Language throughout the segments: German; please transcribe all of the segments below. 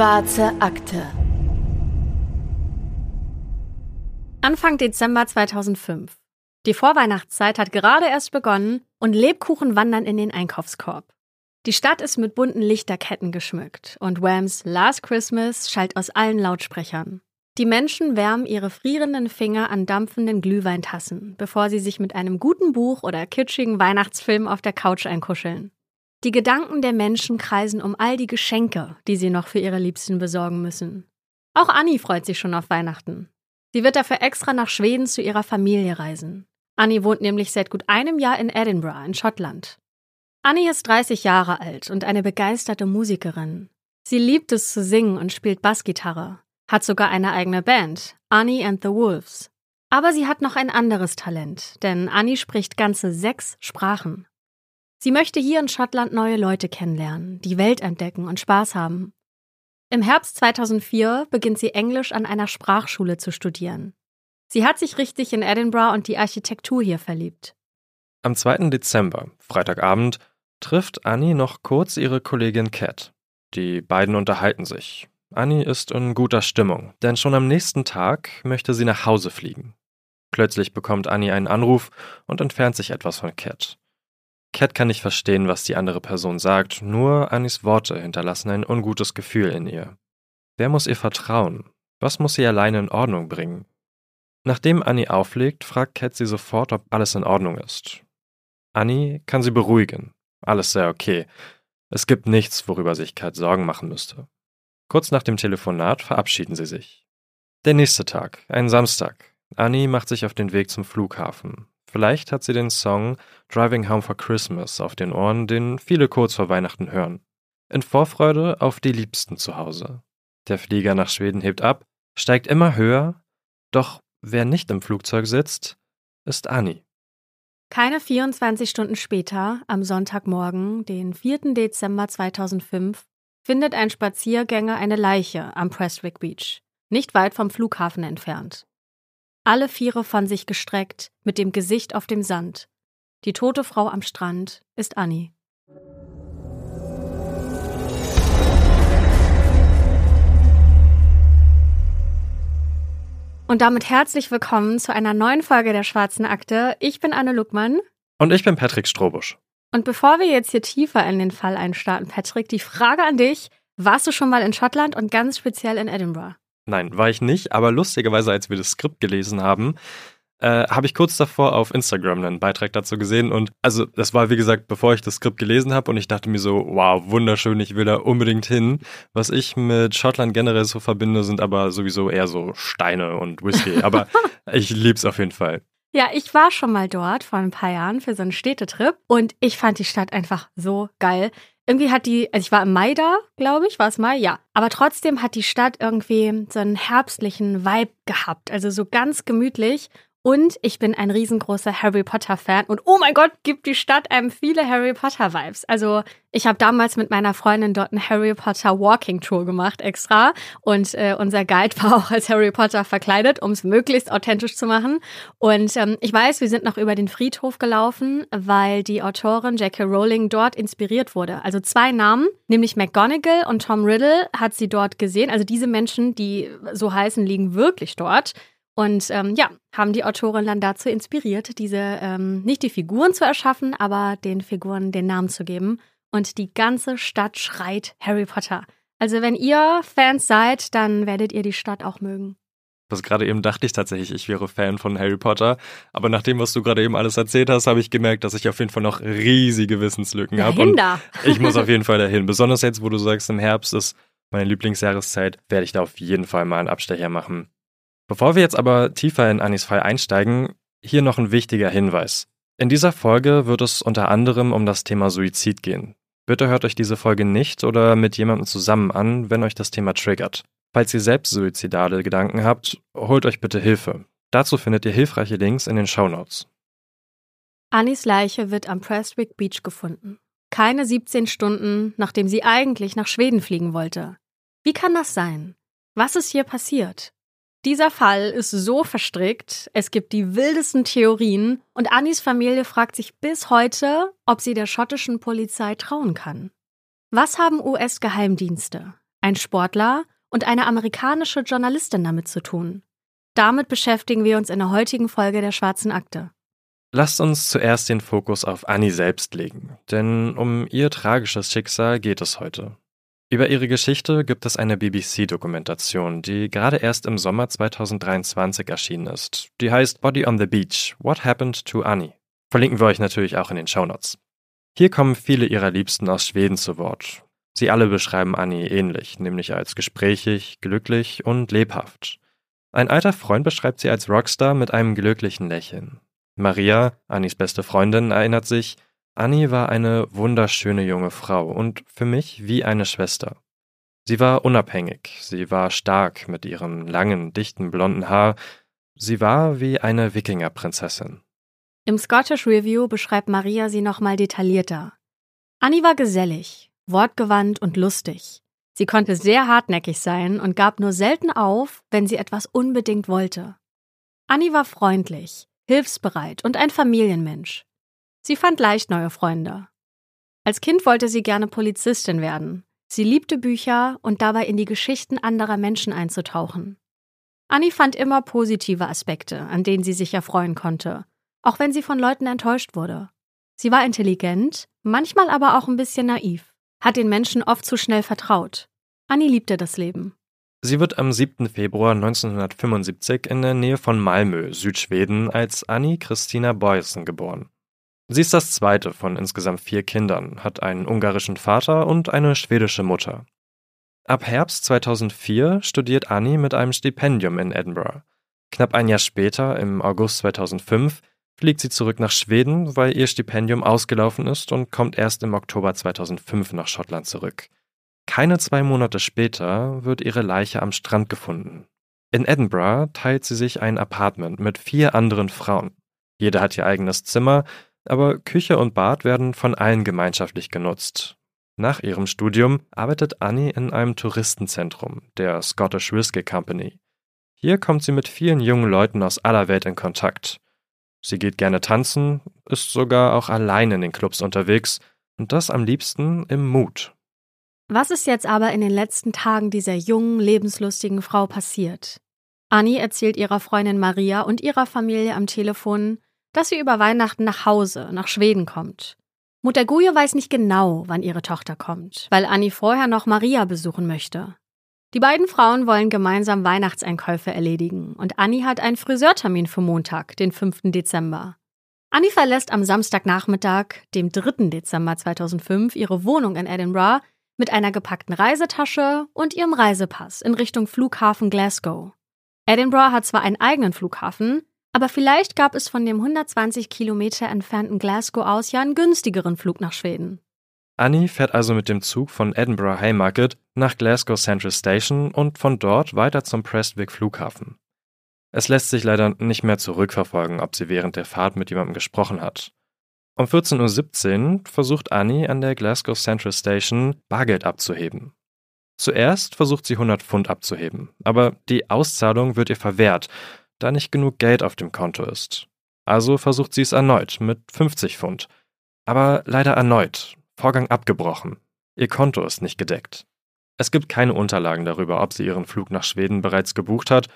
Schwarze Akte. Anfang Dezember 2005. Die Vorweihnachtszeit hat gerade erst begonnen und Lebkuchen wandern in den Einkaufskorb. Die Stadt ist mit bunten Lichterketten geschmückt und Whams Last Christmas schallt aus allen Lautsprechern. Die Menschen wärmen ihre frierenden Finger an dampfenden Glühweintassen, bevor sie sich mit einem guten Buch oder kitschigen Weihnachtsfilm auf der Couch einkuscheln. Die Gedanken der Menschen kreisen um all die Geschenke, die sie noch für ihre Liebsten besorgen müssen. Auch Annie freut sich schon auf Weihnachten. Sie wird dafür extra nach Schweden zu ihrer Familie reisen. Annie wohnt nämlich seit gut einem Jahr in Edinburgh in Schottland. Annie ist 30 Jahre alt und eine begeisterte Musikerin. Sie liebt es zu singen und spielt Bassgitarre, hat sogar eine eigene Band, Annie and the Wolves. Aber sie hat noch ein anderes Talent, denn Annie spricht ganze sechs Sprachen. Sie möchte hier in Schottland neue Leute kennenlernen, die Welt entdecken und Spaß haben. Im Herbst 2004 beginnt sie Englisch an einer Sprachschule zu studieren. Sie hat sich richtig in Edinburgh und die Architektur hier verliebt. Am 2. Dezember, Freitagabend, trifft Annie noch kurz ihre Kollegin Cat. Die beiden unterhalten sich. Annie ist in guter Stimmung, denn schon am nächsten Tag möchte sie nach Hause fliegen. Plötzlich bekommt Annie einen Anruf und entfernt sich etwas von Cat. Cat kann nicht verstehen, was die andere Person sagt, nur Annies Worte hinterlassen ein ungutes Gefühl in ihr. Wer muss ihr vertrauen? Was muss sie alleine in Ordnung bringen? Nachdem Annie auflegt, fragt Cat sie sofort, ob alles in Ordnung ist. Annie kann sie beruhigen. Alles sehr okay. Es gibt nichts, worüber sich Kat Sorgen machen müsste. Kurz nach dem Telefonat verabschieden sie sich. Der nächste Tag, ein Samstag. Annie macht sich auf den Weg zum Flughafen. Vielleicht hat sie den Song Driving Home for Christmas auf den Ohren, den viele kurz vor Weihnachten hören. In Vorfreude auf die Liebsten zu Hause. Der Flieger nach Schweden hebt ab, steigt immer höher, doch wer nicht im Flugzeug sitzt, ist Annie. Keine 24 Stunden später, am Sonntagmorgen, den 4. Dezember 2005, findet ein Spaziergänger eine Leiche am Prestwick Beach, nicht weit vom Flughafen entfernt. Alle Viere von sich gestreckt, mit dem Gesicht auf dem Sand. Die tote Frau am Strand ist Annie. Und damit herzlich willkommen zu einer neuen Folge der Schwarzen Akte. Ich bin Anne Luckmann. Und ich bin Patrick Strobusch. Und bevor wir jetzt hier tiefer in den Fall einstarten, Patrick, die Frage an dich: Warst du schon mal in Schottland und ganz speziell in Edinburgh? Nein, war ich nicht, aber lustigerweise, als wir das Skript gelesen haben, äh, habe ich kurz davor auf Instagram einen Beitrag dazu gesehen und also das war wie gesagt, bevor ich das Skript gelesen habe und ich dachte mir so, wow, wunderschön, ich will da unbedingt hin. Was ich mit Schottland generell so verbinde, sind aber sowieso eher so Steine und Whisky, aber ich lieb's auf jeden Fall. Ja, ich war schon mal dort vor ein paar Jahren für so einen Städtetrip und ich fand die Stadt einfach so geil. Irgendwie hat die, also ich war im Mai da, glaube ich, war es Mai, ja. Aber trotzdem hat die Stadt irgendwie so einen herbstlichen Vibe gehabt, also so ganz gemütlich und ich bin ein riesengroßer Harry Potter-Fan. Und oh mein Gott, gibt die Stadt einem viele Harry Potter-Vibes. Also ich habe damals mit meiner Freundin dort eine Harry Potter Walking Tour gemacht extra. Und äh, unser Guide war auch als Harry Potter verkleidet, um es möglichst authentisch zu machen. Und ähm, ich weiß, wir sind noch über den Friedhof gelaufen, weil die Autorin J.K. Rowling dort inspiriert wurde. Also zwei Namen, nämlich McGonagall und Tom Riddle hat sie dort gesehen. Also diese Menschen, die so heißen, liegen wirklich dort. Und ähm, ja, haben die Autorin dann dazu inspiriert, diese ähm, nicht die Figuren zu erschaffen, aber den Figuren den Namen zu geben. Und die ganze Stadt schreit Harry Potter. Also wenn ihr Fans seid, dann werdet ihr die Stadt auch mögen. Was gerade eben dachte ich tatsächlich, ich wäre Fan von Harry Potter. Aber nach dem, was du gerade eben alles erzählt hast, habe ich gemerkt, dass ich auf jeden Fall noch riesige Wissenslücken habe. Und ich muss auf jeden Fall dahin. Besonders jetzt, wo du sagst, im Herbst ist meine Lieblingsjahreszeit, werde ich da auf jeden Fall mal einen Abstecher machen. Bevor wir jetzt aber tiefer in Anis Fall einsteigen, hier noch ein wichtiger Hinweis. In dieser Folge wird es unter anderem um das Thema Suizid gehen. Bitte hört euch diese Folge nicht oder mit jemandem zusammen an, wenn euch das Thema triggert. Falls ihr selbst suizidale Gedanken habt, holt euch bitte Hilfe. Dazu findet ihr hilfreiche Links in den Show Notes. Annis Leiche wird am Prestwick Beach gefunden. Keine 17 Stunden, nachdem sie eigentlich nach Schweden fliegen wollte. Wie kann das sein? Was ist hier passiert? Dieser Fall ist so verstrickt, es gibt die wildesten Theorien und Annis Familie fragt sich bis heute, ob sie der schottischen Polizei trauen kann. Was haben US-Geheimdienste, ein Sportler und eine amerikanische Journalistin damit zu tun. Damit beschäftigen wir uns in der heutigen Folge der Schwarzen Akte. Lasst uns zuerst den Fokus auf Annie selbst legen, denn um ihr tragisches Schicksal geht es heute. Über ihre Geschichte gibt es eine BBC-Dokumentation, die gerade erst im Sommer 2023 erschienen ist. Die heißt Body on the Beach: What Happened to Annie? Verlinken wir euch natürlich auch in den Shownotes. Hier kommen viele ihrer Liebsten aus Schweden zu Wort. Sie alle beschreiben Annie ähnlich, nämlich als gesprächig, glücklich und lebhaft. Ein alter Freund beschreibt sie als Rockstar mit einem glücklichen Lächeln. Maria, Annies beste Freundin, erinnert sich, Annie war eine wunderschöne junge Frau und für mich wie eine Schwester. Sie war unabhängig, sie war stark mit ihrem langen, dichten blonden Haar, sie war wie eine Wikingerprinzessin. Im Scottish Review beschreibt Maria sie nochmal detaillierter. Annie war gesellig, wortgewandt und lustig. Sie konnte sehr hartnäckig sein und gab nur selten auf, wenn sie etwas unbedingt wollte. Annie war freundlich, hilfsbereit und ein Familienmensch. Sie fand leicht neue Freunde. Als Kind wollte sie gerne Polizistin werden. Sie liebte Bücher und dabei in die Geschichten anderer Menschen einzutauchen. Annie fand immer positive Aspekte, an denen sie sich erfreuen konnte, auch wenn sie von Leuten enttäuscht wurde. Sie war intelligent, manchmal aber auch ein bisschen naiv, hat den Menschen oft zu schnell vertraut. Annie liebte das Leben. Sie wird am 7. Februar 1975 in der Nähe von Malmö, Südschweden, als Annie Christina Boysen geboren. Sie ist das zweite von insgesamt vier Kindern, hat einen ungarischen Vater und eine schwedische Mutter. Ab Herbst 2004 studiert Annie mit einem Stipendium in Edinburgh. Knapp ein Jahr später, im August 2005, fliegt sie zurück nach Schweden, weil ihr Stipendium ausgelaufen ist und kommt erst im Oktober 2005 nach Schottland zurück. Keine zwei Monate später wird ihre Leiche am Strand gefunden. In Edinburgh teilt sie sich ein Apartment mit vier anderen Frauen. Jede hat ihr eigenes Zimmer, aber Küche und Bad werden von allen gemeinschaftlich genutzt. Nach ihrem Studium arbeitet Annie in einem Touristenzentrum, der Scottish Whisky Company. Hier kommt sie mit vielen jungen Leuten aus aller Welt in Kontakt. Sie geht gerne tanzen, ist sogar auch allein in den Clubs unterwegs und das am liebsten im Mut. Was ist jetzt aber in den letzten Tagen dieser jungen, lebenslustigen Frau passiert? Annie erzählt ihrer Freundin Maria und ihrer Familie am Telefon, dass sie über Weihnachten nach Hause, nach Schweden kommt. Mutter Guje weiß nicht genau, wann ihre Tochter kommt, weil Annie vorher noch Maria besuchen möchte. Die beiden Frauen wollen gemeinsam Weihnachtseinkäufe erledigen und Annie hat einen Friseurtermin für Montag, den 5. Dezember. Annie verlässt am Samstagnachmittag, dem 3. Dezember 2005, ihre Wohnung in Edinburgh mit einer gepackten Reisetasche und ihrem Reisepass in Richtung Flughafen Glasgow. Edinburgh hat zwar einen eigenen Flughafen, aber vielleicht gab es von dem 120 Kilometer entfernten Glasgow aus ja einen günstigeren Flug nach Schweden. Annie fährt also mit dem Zug von Edinburgh Haymarket nach Glasgow Central Station und von dort weiter zum Prestwick Flughafen. Es lässt sich leider nicht mehr zurückverfolgen, ob sie während der Fahrt mit jemandem gesprochen hat. Um 14.17 Uhr versucht Annie an der Glasgow Central Station Bargeld abzuheben. Zuerst versucht sie 100 Pfund abzuheben, aber die Auszahlung wird ihr verwehrt da nicht genug Geld auf dem Konto ist. Also versucht sie es erneut mit 50 Pfund. Aber leider erneut. Vorgang abgebrochen. Ihr Konto ist nicht gedeckt. Es gibt keine Unterlagen darüber, ob sie ihren Flug nach Schweden bereits gebucht hat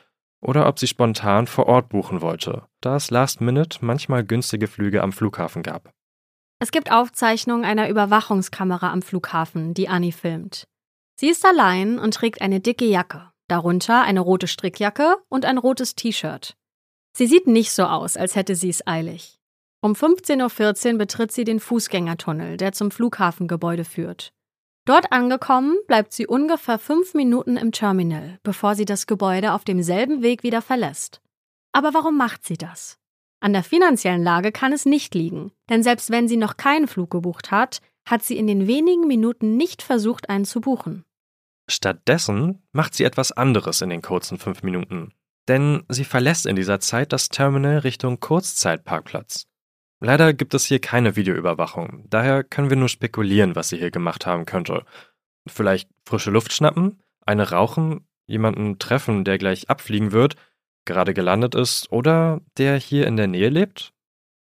oder ob sie spontan vor Ort buchen wollte, da es Last Minute manchmal günstige Flüge am Flughafen gab. Es gibt Aufzeichnungen einer Überwachungskamera am Flughafen, die Annie filmt. Sie ist allein und trägt eine dicke Jacke, darunter eine rote Strickjacke und ein rotes T-Shirt. Sie sieht nicht so aus, als hätte sie es eilig. Um 15.14 Uhr betritt sie den Fußgängertunnel, der zum Flughafengebäude führt. Dort angekommen, bleibt sie ungefähr fünf Minuten im Terminal, bevor sie das Gebäude auf demselben Weg wieder verlässt. Aber warum macht sie das? An der finanziellen Lage kann es nicht liegen, denn selbst wenn sie noch keinen Flug gebucht hat, hat sie in den wenigen Minuten nicht versucht, einen zu buchen. Stattdessen macht sie etwas anderes in den kurzen fünf Minuten. Denn sie verlässt in dieser Zeit das Terminal Richtung Kurzzeitparkplatz. Leider gibt es hier keine Videoüberwachung, daher können wir nur spekulieren, was sie hier gemacht haben könnte. Vielleicht frische Luft schnappen, eine rauchen, jemanden treffen, der gleich abfliegen wird, gerade gelandet ist oder der hier in der Nähe lebt?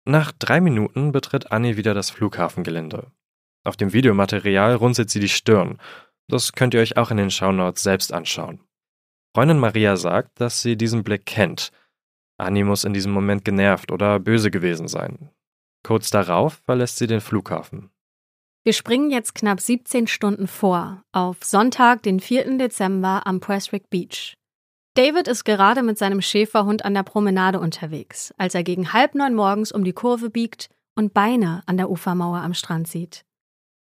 Nach drei Minuten betritt Annie wieder das Flughafengelände. Auf dem Videomaterial runzelt sie die Stirn Das könnt ihr euch auch in den Shownotes selbst anschauen. Freundin Maria sagt, dass sie diesen Blick kennt. Annie muss in diesem Moment genervt oder böse gewesen sein. Kurz darauf verlässt sie den Flughafen. Wir springen jetzt knapp 17 Stunden vor, auf Sonntag, den 4. Dezember am Prestwick Beach. David ist gerade mit seinem Schäferhund an der Promenade unterwegs, als er gegen halb neun morgens um die Kurve biegt und Beine an der Ufermauer am Strand sieht.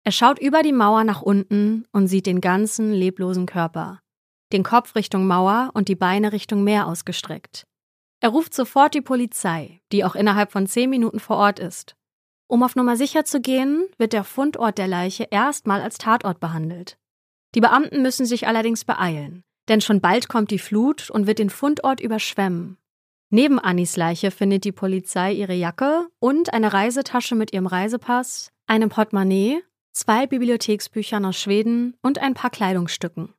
Er schaut über die Mauer nach unten und sieht den ganzen leblosen Körper, den Kopf Richtung Mauer und die Beine Richtung Meer ausgestreckt. Er ruft sofort die Polizei, die auch innerhalb von zehn Minuten vor Ort ist. Um auf Nummer sicher zu gehen, wird der Fundort der Leiche erstmal als Tatort behandelt. Die Beamten müssen sich allerdings beeilen, denn schon bald kommt die Flut und wird den Fundort überschwemmen. Neben Annis Leiche findet die Polizei ihre Jacke und eine Reisetasche mit ihrem Reisepass, einem Portemonnaie, zwei Bibliotheksbüchern aus Schweden und ein paar Kleidungsstücken.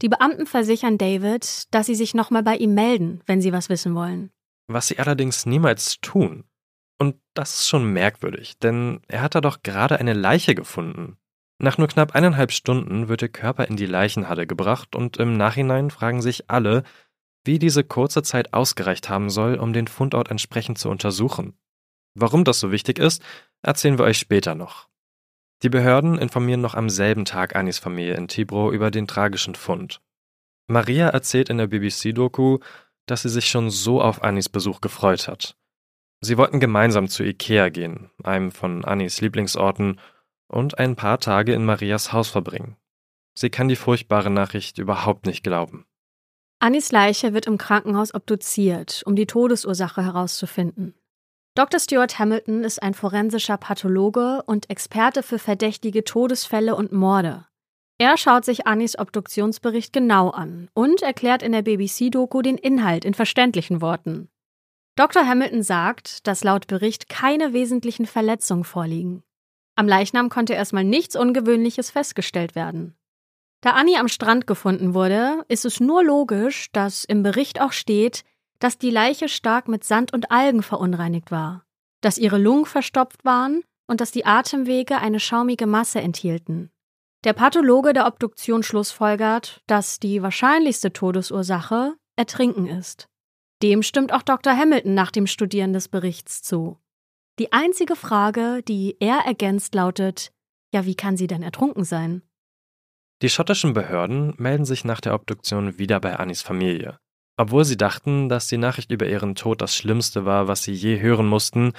Die Beamten versichern David, dass sie sich nochmal bei ihm melden, wenn sie was wissen wollen. Was sie allerdings niemals tun. Und das ist schon merkwürdig, denn er hat da doch gerade eine Leiche gefunden. Nach nur knapp eineinhalb Stunden wird der Körper in die Leichenhalle gebracht und im Nachhinein fragen sich alle, wie diese kurze Zeit ausgereicht haben soll, um den Fundort entsprechend zu untersuchen. Warum das so wichtig ist, erzählen wir euch später noch. Die Behörden informieren noch am selben Tag Anis Familie in Tibro über den tragischen Fund. Maria erzählt in der BBC-Doku, dass sie sich schon so auf Anis Besuch gefreut hat. Sie wollten gemeinsam zu Ikea gehen, einem von Anis Lieblingsorten, und ein paar Tage in Marias Haus verbringen. Sie kann die furchtbare Nachricht überhaupt nicht glauben. Anis Leiche wird im Krankenhaus obduziert, um die Todesursache herauszufinden. Dr. Stuart Hamilton ist ein forensischer Pathologe und Experte für verdächtige Todesfälle und Morde. Er schaut sich Annis Obduktionsbericht genau an und erklärt in der BBC-Doku den Inhalt in verständlichen Worten. Dr. Hamilton sagt, dass laut Bericht keine wesentlichen Verletzungen vorliegen. Am Leichnam konnte erstmal nichts Ungewöhnliches festgestellt werden. Da Annie am Strand gefunden wurde, ist es nur logisch, dass im Bericht auch steht, dass die Leiche stark mit Sand und Algen verunreinigt war, dass ihre Lungen verstopft waren und dass die Atemwege eine schaumige Masse enthielten. Der Pathologe der Obduktion schlussfolgert, dass die wahrscheinlichste Todesursache Ertrinken ist. Dem stimmt auch Dr. Hamilton nach dem Studieren des Berichts zu. Die einzige Frage, die er ergänzt, lautet: Ja, wie kann sie denn ertrunken sein? Die schottischen Behörden melden sich nach der Obduktion wieder bei Annis Familie. Obwohl sie dachten, dass die Nachricht über ihren Tod das Schlimmste war, was sie je hören mussten,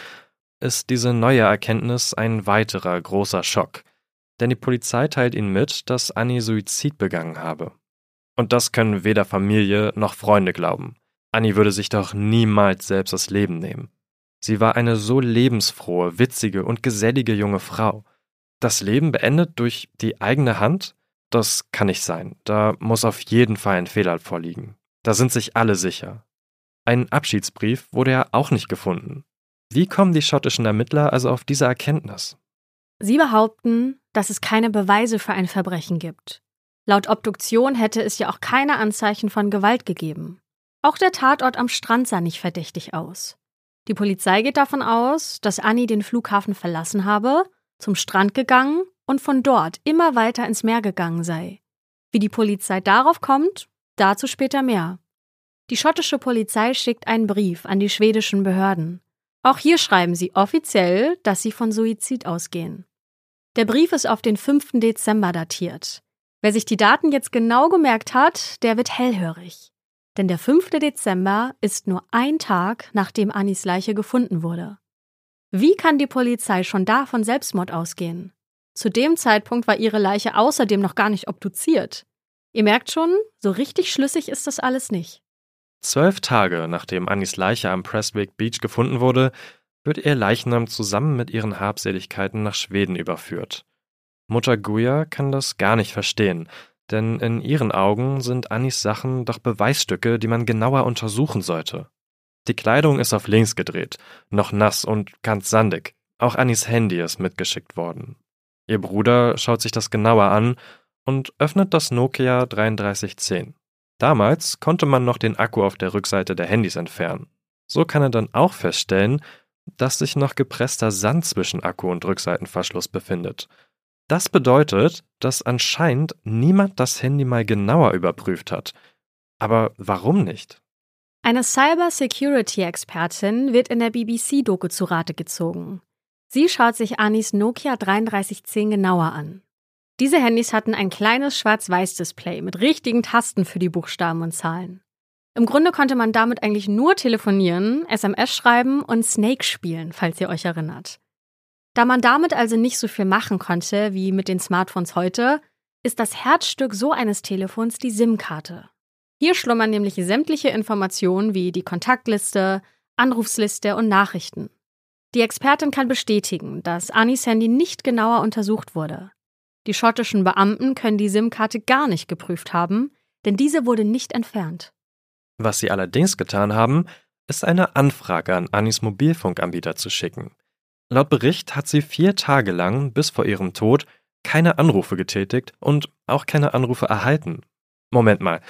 ist diese neue Erkenntnis ein weiterer großer Schock. Denn die Polizei teilt ihnen mit, dass Annie Suizid begangen habe. Und das können weder Familie noch Freunde glauben. Annie würde sich doch niemals selbst das Leben nehmen. Sie war eine so lebensfrohe, witzige und gesellige junge Frau. Das Leben beendet durch die eigene Hand? Das kann nicht sein. Da muss auf jeden Fall ein Fehler vorliegen. Da sind sich alle sicher. Ein Abschiedsbrief wurde ja auch nicht gefunden. Wie kommen die schottischen Ermittler also auf diese Erkenntnis? Sie behaupten, dass es keine Beweise für ein Verbrechen gibt. Laut Obduktion hätte es ja auch keine Anzeichen von Gewalt gegeben. Auch der Tatort am Strand sah nicht verdächtig aus. Die Polizei geht davon aus, dass Annie den Flughafen verlassen habe, zum Strand gegangen und von dort immer weiter ins Meer gegangen sei. Wie die Polizei darauf kommt, Dazu später mehr. Die schottische Polizei schickt einen Brief an die schwedischen Behörden. Auch hier schreiben sie offiziell, dass sie von Suizid ausgehen. Der Brief ist auf den 5. Dezember datiert. Wer sich die Daten jetzt genau gemerkt hat, der wird hellhörig. Denn der 5. Dezember ist nur ein Tag, nachdem Annis Leiche gefunden wurde. Wie kann die Polizei schon da von Selbstmord ausgehen? Zu dem Zeitpunkt war ihre Leiche außerdem noch gar nicht obduziert. Ihr merkt schon, so richtig schlüssig ist das alles nicht. Zwölf Tage nachdem Annis Leiche am Prestwick Beach gefunden wurde, wird ihr Leichnam zusammen mit ihren Habseligkeiten nach Schweden überführt. Mutter Guya kann das gar nicht verstehen, denn in ihren Augen sind Annis Sachen doch Beweisstücke, die man genauer untersuchen sollte. Die Kleidung ist auf links gedreht, noch nass und ganz sandig. Auch Annis Handy ist mitgeschickt worden. Ihr Bruder schaut sich das genauer an und öffnet das Nokia 3310. Damals konnte man noch den Akku auf der Rückseite der Handys entfernen. So kann er dann auch feststellen, dass sich noch gepresster Sand zwischen Akku und Rückseitenverschluss befindet. Das bedeutet, dass anscheinend niemand das Handy mal genauer überprüft hat. Aber warum nicht? Eine Cyber-Security-Expertin wird in der BBC-Doku zu Rate gezogen. Sie schaut sich Anis Nokia 3310 genauer an. Diese Handys hatten ein kleines Schwarz-Weiß-Display mit richtigen Tasten für die Buchstaben und Zahlen. Im Grunde konnte man damit eigentlich nur telefonieren, SMS schreiben und Snake spielen, falls ihr euch erinnert. Da man damit also nicht so viel machen konnte wie mit den Smartphones heute, ist das Herzstück so eines Telefons die SIM-Karte. Hier schlummern nämlich sämtliche Informationen wie die Kontaktliste, Anrufsliste und Nachrichten. Die Expertin kann bestätigen, dass Anis Handy nicht genauer untersucht wurde. Die schottischen Beamten können die SIM-Karte gar nicht geprüft haben, denn diese wurde nicht entfernt. Was sie allerdings getan haben, ist eine Anfrage an Anis Mobilfunkanbieter zu schicken. Laut Bericht hat sie vier Tage lang bis vor ihrem Tod keine Anrufe getätigt und auch keine Anrufe erhalten. Moment mal,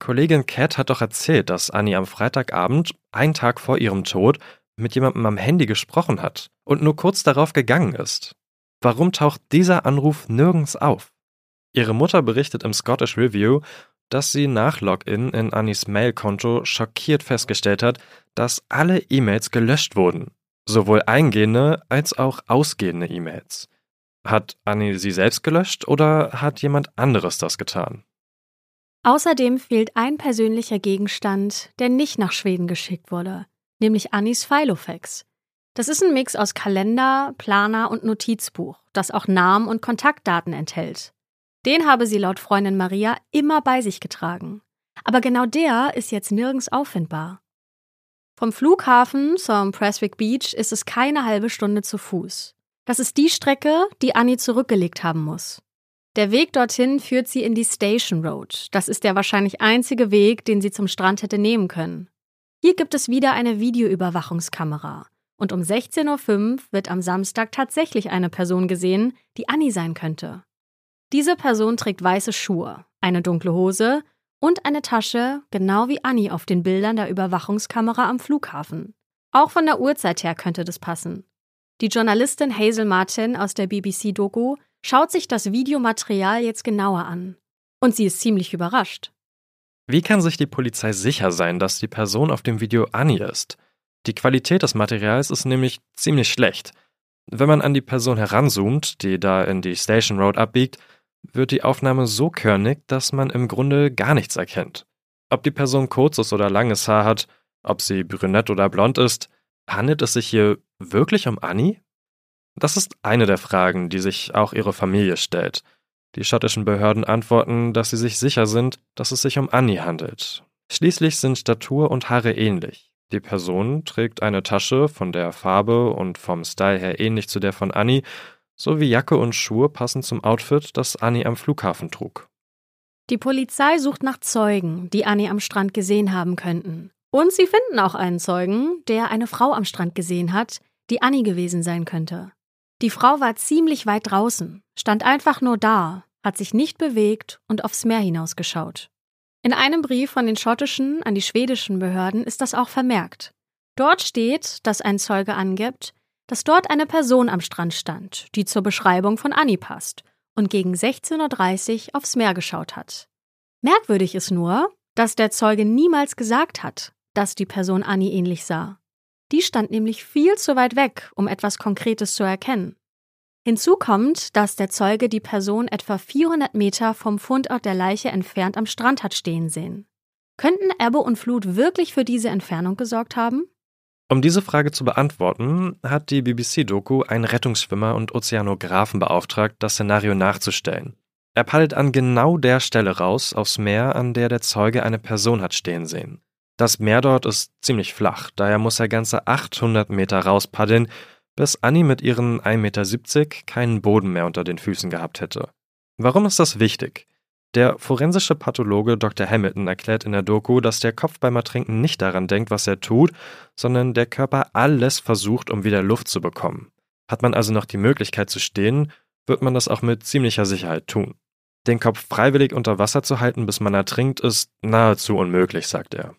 Kollegin Cat hat doch erzählt, dass Annie am Freitagabend, einen Tag vor ihrem Tod, mit jemandem am Handy gesprochen hat und nur kurz darauf gegangen ist. Warum taucht dieser Anruf nirgends auf? Ihre Mutter berichtet im Scottish Review, dass sie nach Login in Annies Mailkonto schockiert festgestellt hat, dass alle E-Mails gelöscht wurden sowohl eingehende als auch ausgehende E-Mails. Hat Annie sie selbst gelöscht oder hat jemand anderes das getan? Außerdem fehlt ein persönlicher Gegenstand, der nicht nach Schweden geschickt wurde, nämlich Annies Filofax. Das ist ein Mix aus Kalender, Planer und Notizbuch, das auch Namen und Kontaktdaten enthält. Den habe sie laut Freundin Maria immer bei sich getragen. Aber genau der ist jetzt nirgends auffindbar. Vom Flughafen zum Prestwick Beach ist es keine halbe Stunde zu Fuß. Das ist die Strecke, die Annie zurückgelegt haben muss. Der Weg dorthin führt sie in die Station Road. Das ist der wahrscheinlich einzige Weg, den sie zum Strand hätte nehmen können. Hier gibt es wieder eine Videoüberwachungskamera. Und um 16.05 Uhr wird am Samstag tatsächlich eine Person gesehen, die Annie sein könnte. Diese Person trägt weiße Schuhe, eine dunkle Hose und eine Tasche, genau wie Annie auf den Bildern der Überwachungskamera am Flughafen. Auch von der Uhrzeit her könnte das passen. Die Journalistin Hazel Martin aus der BBC-Doku schaut sich das Videomaterial jetzt genauer an. Und sie ist ziemlich überrascht. Wie kann sich die Polizei sicher sein, dass die Person auf dem Video Annie ist? Die Qualität des Materials ist nämlich ziemlich schlecht. Wenn man an die Person heranzoomt, die da in die Station Road abbiegt, wird die Aufnahme so körnig, dass man im Grunde gar nichts erkennt. Ob die Person kurzes oder langes Haar hat, ob sie brünett oder blond ist, handelt es sich hier wirklich um Annie? Das ist eine der Fragen, die sich auch ihre Familie stellt. Die schottischen Behörden antworten, dass sie sich sicher sind, dass es sich um Annie handelt. Schließlich sind Statur und Haare ähnlich. Die Person trägt eine Tasche von der Farbe und vom Style her ähnlich zu der von Annie sowie Jacke und Schuhe passen zum Outfit, das Annie am Flughafen trug. Die Polizei sucht nach Zeugen, die Annie am Strand gesehen haben könnten. Und sie finden auch einen Zeugen, der eine Frau am Strand gesehen hat, die Annie gewesen sein könnte. Die Frau war ziemlich weit draußen, stand einfach nur da, hat sich nicht bewegt und aufs Meer hinausgeschaut. In einem Brief von den schottischen an die schwedischen Behörden ist das auch vermerkt. Dort steht, dass ein Zeuge angibt, dass dort eine Person am Strand stand, die zur Beschreibung von Annie passt und gegen 16.30 Uhr aufs Meer geschaut hat. Merkwürdig ist nur, dass der Zeuge niemals gesagt hat, dass die Person Annie ähnlich sah. Die stand nämlich viel zu weit weg, um etwas Konkretes zu erkennen. Hinzu kommt, dass der Zeuge die Person etwa 400 Meter vom Fundort der Leiche entfernt am Strand hat stehen sehen. Könnten Ebbe und Flut wirklich für diese Entfernung gesorgt haben? Um diese Frage zu beantworten, hat die BBC-Doku einen Rettungsschwimmer und Ozeanographen beauftragt, das Szenario nachzustellen. Er paddelt an genau der Stelle raus aufs Meer, an der der Zeuge eine Person hat stehen sehen. Das Meer dort ist ziemlich flach, daher muss er ganze 800 Meter rauspaddeln, bis Annie mit ihren 1,70 Meter keinen Boden mehr unter den Füßen gehabt hätte. Warum ist das wichtig? Der forensische Pathologe Dr. Hamilton erklärt in der Doku, dass der Kopf beim Ertrinken nicht daran denkt, was er tut, sondern der Körper alles versucht, um wieder Luft zu bekommen. Hat man also noch die Möglichkeit zu stehen, wird man das auch mit ziemlicher Sicherheit tun. Den Kopf freiwillig unter Wasser zu halten, bis man ertrinkt, ist nahezu unmöglich, sagt er.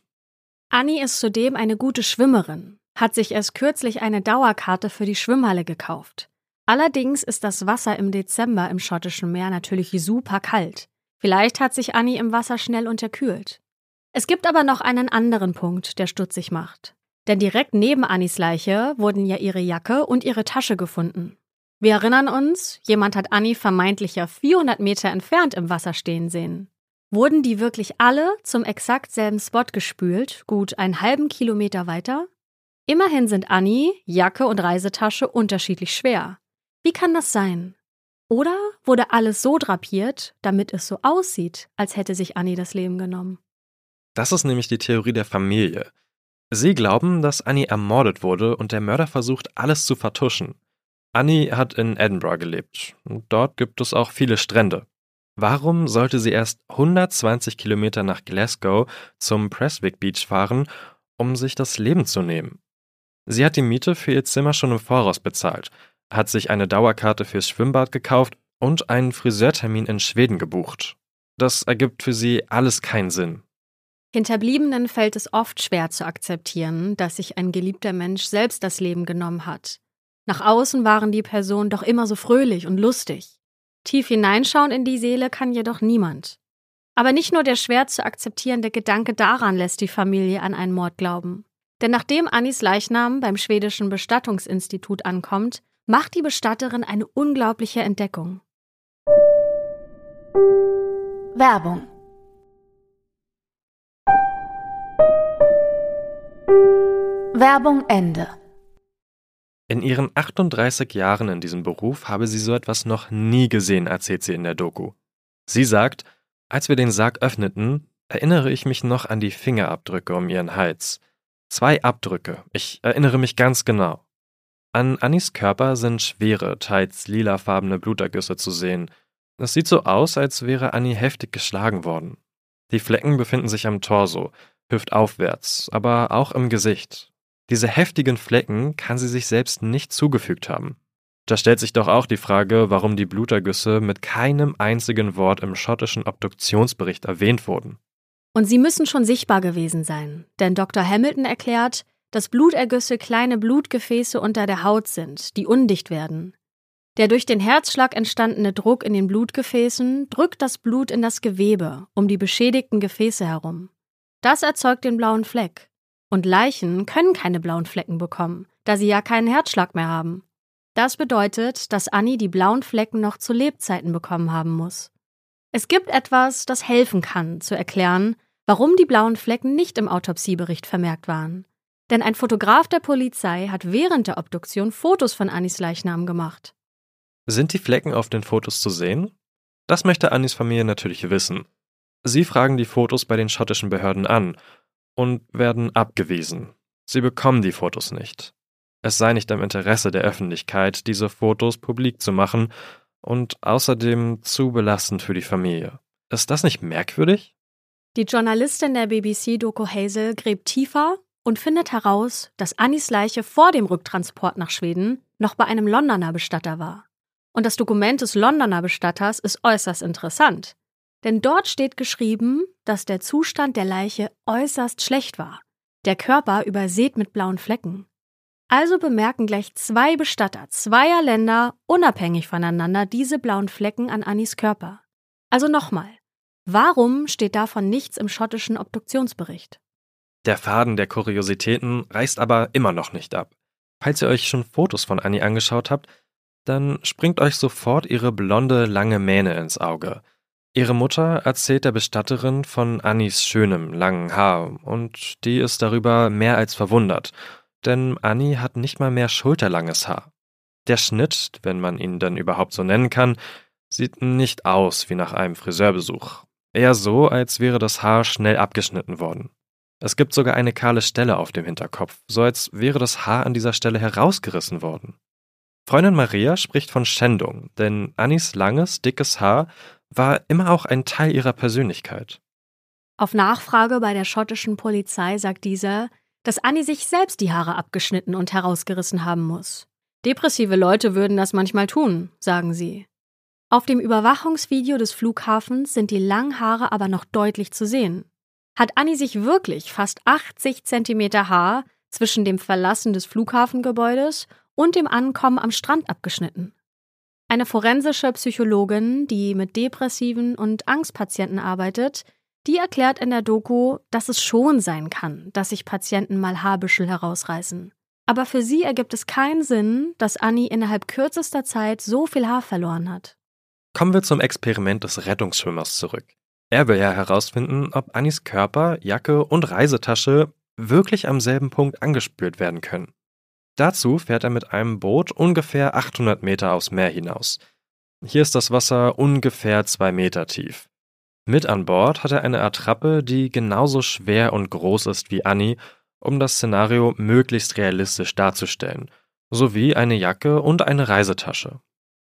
Annie ist zudem eine gute Schwimmerin, hat sich erst kürzlich eine Dauerkarte für die Schwimmhalle gekauft. Allerdings ist das Wasser im Dezember im schottischen Meer natürlich super kalt. Vielleicht hat sich Annie im Wasser schnell unterkühlt. Es gibt aber noch einen anderen Punkt, der stutzig macht. Denn direkt neben Annies Leiche wurden ja ihre Jacke und ihre Tasche gefunden. Wir erinnern uns, jemand hat Annie vermeintlich ja 400 Meter entfernt im Wasser stehen sehen. Wurden die wirklich alle zum exakt selben Spot gespült, gut einen halben Kilometer weiter? Immerhin sind Annie, Jacke und Reisetasche unterschiedlich schwer. Wie kann das sein? Oder wurde alles so drapiert, damit es so aussieht, als hätte sich Annie das Leben genommen? Das ist nämlich die Theorie der Familie. Sie glauben, dass Annie ermordet wurde und der Mörder versucht, alles zu vertuschen. Annie hat in Edinburgh gelebt. Dort gibt es auch viele Strände. Warum sollte sie erst 120 Kilometer nach Glasgow zum Prestwick Beach fahren, um sich das Leben zu nehmen? Sie hat die Miete für ihr Zimmer schon im Voraus bezahlt hat sich eine Dauerkarte fürs Schwimmbad gekauft und einen Friseurtermin in Schweden gebucht. Das ergibt für sie alles keinen Sinn. Hinterbliebenen fällt es oft schwer zu akzeptieren, dass sich ein geliebter Mensch selbst das Leben genommen hat. Nach außen waren die Personen doch immer so fröhlich und lustig. Tief hineinschauen in die Seele kann jedoch niemand. Aber nicht nur der schwer zu akzeptierende Gedanke daran lässt die Familie an einen Mord glauben. Denn nachdem Annis Leichnam beim schwedischen Bestattungsinstitut ankommt, macht die Bestatterin eine unglaubliche Entdeckung. Werbung Werbung Ende. In ihren 38 Jahren in diesem Beruf habe sie so etwas noch nie gesehen, erzählt sie in der Doku. Sie sagt, als wir den Sarg öffneten, erinnere ich mich noch an die Fingerabdrücke um ihren Hals. Zwei Abdrücke, ich erinnere mich ganz genau. An Annis Körper sind schwere, teils lilafarbene Blutergüsse zu sehen. Es sieht so aus, als wäre Annie heftig geschlagen worden. Die Flecken befinden sich am Torso, hüftaufwärts, aber auch im Gesicht. Diese heftigen Flecken kann sie sich selbst nicht zugefügt haben. Da stellt sich doch auch die Frage, warum die Blutergüsse mit keinem einzigen Wort im schottischen Obduktionsbericht erwähnt wurden. Und sie müssen schon sichtbar gewesen sein, denn Dr. Hamilton erklärt, dass Blutergüsse kleine Blutgefäße unter der Haut sind, die undicht werden. Der durch den Herzschlag entstandene Druck in den Blutgefäßen drückt das Blut in das Gewebe um die beschädigten Gefäße herum. Das erzeugt den blauen Fleck. Und Leichen können keine blauen Flecken bekommen, da sie ja keinen Herzschlag mehr haben. Das bedeutet, dass Annie die blauen Flecken noch zu Lebzeiten bekommen haben muss. Es gibt etwas, das helfen kann, zu erklären, warum die blauen Flecken nicht im Autopsiebericht vermerkt waren. Denn ein Fotograf der Polizei hat während der Obduktion Fotos von Annis Leichnam gemacht. Sind die Flecken auf den Fotos zu sehen? Das möchte Annis Familie natürlich wissen. Sie fragen die Fotos bei den schottischen Behörden an und werden abgewiesen. Sie bekommen die Fotos nicht. Es sei nicht im Interesse der Öffentlichkeit, diese Fotos publik zu machen und außerdem zu belastend für die Familie. Ist das nicht merkwürdig? Die Journalistin der BBC-Doku Hazel gräbt tiefer und findet heraus, dass Annis Leiche vor dem Rücktransport nach Schweden noch bei einem Londoner Bestatter war. Und das Dokument des Londoner Bestatters ist äußerst interessant. Denn dort steht geschrieben, dass der Zustand der Leiche äußerst schlecht war. Der Körper übersät mit blauen Flecken. Also bemerken gleich zwei Bestatter zweier Länder unabhängig voneinander diese blauen Flecken an Annis Körper. Also nochmal, warum steht davon nichts im schottischen Obduktionsbericht? Der Faden der Kuriositäten reißt aber immer noch nicht ab. Falls ihr euch schon Fotos von Annie angeschaut habt, dann springt euch sofort ihre blonde, lange Mähne ins Auge. Ihre Mutter erzählt der Bestatterin von Annies schönem, langen Haar und die ist darüber mehr als verwundert, denn Annie hat nicht mal mehr schulterlanges Haar. Der Schnitt, wenn man ihn denn überhaupt so nennen kann, sieht nicht aus wie nach einem Friseurbesuch. Eher so, als wäre das Haar schnell abgeschnitten worden. Es gibt sogar eine kahle Stelle auf dem Hinterkopf, so als wäre das Haar an dieser Stelle herausgerissen worden. Freundin Maria spricht von Schändung, denn Annis langes, dickes Haar war immer auch ein Teil ihrer Persönlichkeit. Auf Nachfrage bei der schottischen Polizei sagt dieser, dass Annie sich selbst die Haare abgeschnitten und herausgerissen haben muss. Depressive Leute würden das manchmal tun, sagen sie. Auf dem Überwachungsvideo des Flughafens sind die langen Haare aber noch deutlich zu sehen hat Annie sich wirklich fast 80 Zentimeter Haar zwischen dem Verlassen des Flughafengebäudes und dem Ankommen am Strand abgeschnitten. Eine forensische Psychologin, die mit depressiven und Angstpatienten arbeitet, die erklärt in der Doku, dass es schon sein kann, dass sich Patienten mal Haarbüschel herausreißen. Aber für sie ergibt es keinen Sinn, dass Annie innerhalb kürzester Zeit so viel Haar verloren hat. Kommen wir zum Experiment des Rettungsschwimmers zurück. Er will ja herausfinden, ob Annies Körper, Jacke und Reisetasche wirklich am selben Punkt angespürt werden können. Dazu fährt er mit einem Boot ungefähr 800 Meter aufs Meer hinaus. Hier ist das Wasser ungefähr zwei Meter tief. Mit an Bord hat er eine Attrappe, die genauso schwer und groß ist wie Annie, um das Szenario möglichst realistisch darzustellen, sowie eine Jacke und eine Reisetasche.